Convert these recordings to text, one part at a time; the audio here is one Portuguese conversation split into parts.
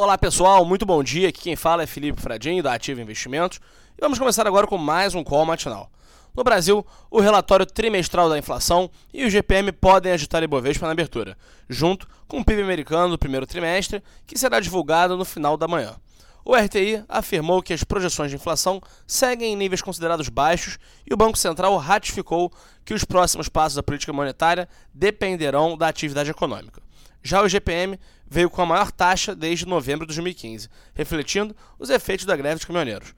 Olá pessoal, muito bom dia. Aqui quem fala é Felipe Fradinho da Ativa Investimentos e vamos começar agora com mais um call matinal. No Brasil, o relatório trimestral da inflação e o GPM podem agitar Ibovespa na abertura, junto com o PIB americano do primeiro trimestre, que será divulgado no final da manhã. O RTI afirmou que as projeções de inflação seguem em níveis considerados baixos e o Banco Central ratificou que os próximos passos da política monetária dependerão da atividade econômica. Já o GPM veio com a maior taxa desde novembro de 2015, refletindo os efeitos da greve dos caminhoneiros.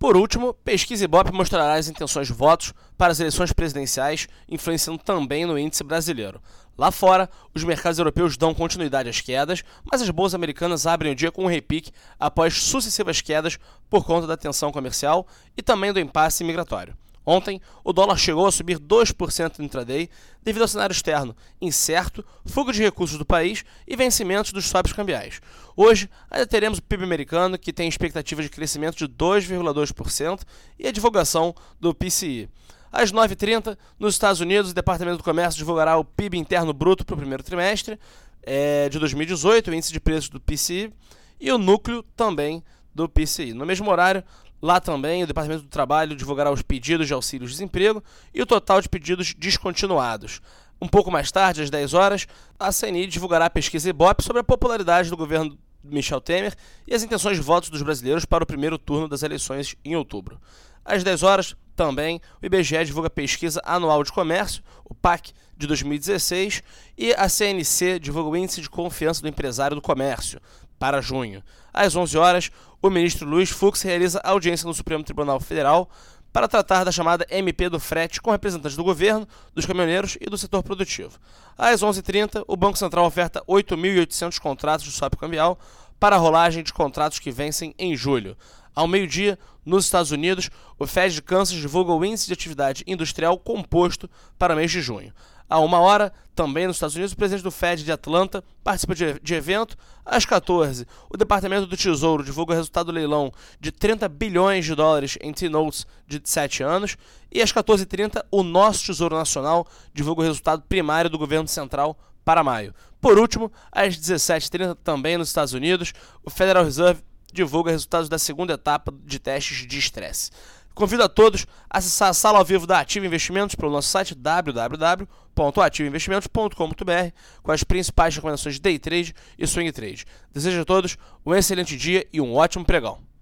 Por último, pesquisa Ibope mostrará as intenções de votos para as eleições presidenciais, influenciando também no índice brasileiro. Lá fora, os mercados europeus dão continuidade às quedas, mas as bolsas americanas abrem o dia com um repique após sucessivas quedas por conta da tensão comercial e também do impasse migratório. Ontem, o dólar chegou a subir 2% no intraday devido ao cenário externo incerto, fuga de recursos do país e vencimentos dos swaps cambiais. Hoje, ainda teremos o PIB americano, que tem expectativa de crescimento de 2,2%, e a divulgação do PCI. Às 9h30, nos Estados Unidos, o Departamento do Comércio divulgará o PIB interno bruto para o primeiro trimestre é, de 2018, o índice de preços do PCI, e o núcleo também do PCI. No mesmo horário, Lá também, o Departamento do Trabalho divulgará os pedidos de auxílio-desemprego e o total de pedidos descontinuados. Um pouco mais tarde, às 10 horas, a CNI divulgará a pesquisa Ibope sobre a popularidade do governo Michel Temer e as intenções de votos dos brasileiros para o primeiro turno das eleições em outubro. Às 10 horas, também, o IBGE divulga a pesquisa anual de comércio, o PAC, de 2016, e a CNC divulga o índice de confiança do empresário do comércio, para junho. Às 11 horas, o ministro Luiz Fux realiza audiência no Supremo Tribunal Federal para tratar da chamada MP do frete com representantes do governo, dos caminhoneiros e do setor produtivo. Às 11h30, o Banco Central oferta 8.800 contratos de swap cambial para a rolagem de contratos que vencem em julho. Ao meio-dia, nos Estados Unidos, o Fed de Kansas divulga o índice de atividade industrial composto para o mês de junho. A uma hora, também nos Estados Unidos, o presidente do Fed de Atlanta participa de, evento. Às 14, o Departamento do Tesouro divulga o resultado do leilão de 30 bilhões de dólares em T-Notes de 7 anos. E às 14h30, o nosso Tesouro Nacional divulga o resultado primário do governo central para maio. Por último, às 17h30, também nos Estados Unidos, o Federal Reserve divulga resultados da segunda etapa de testes de estresse. Convido a todos a acessar a sala ao vivo da Ativa Investimentos pelo nosso site www.ativainvestimentos.com.br com as principais recomendações de day trade e swing trade. Desejo a todos um excelente dia e um ótimo pregão.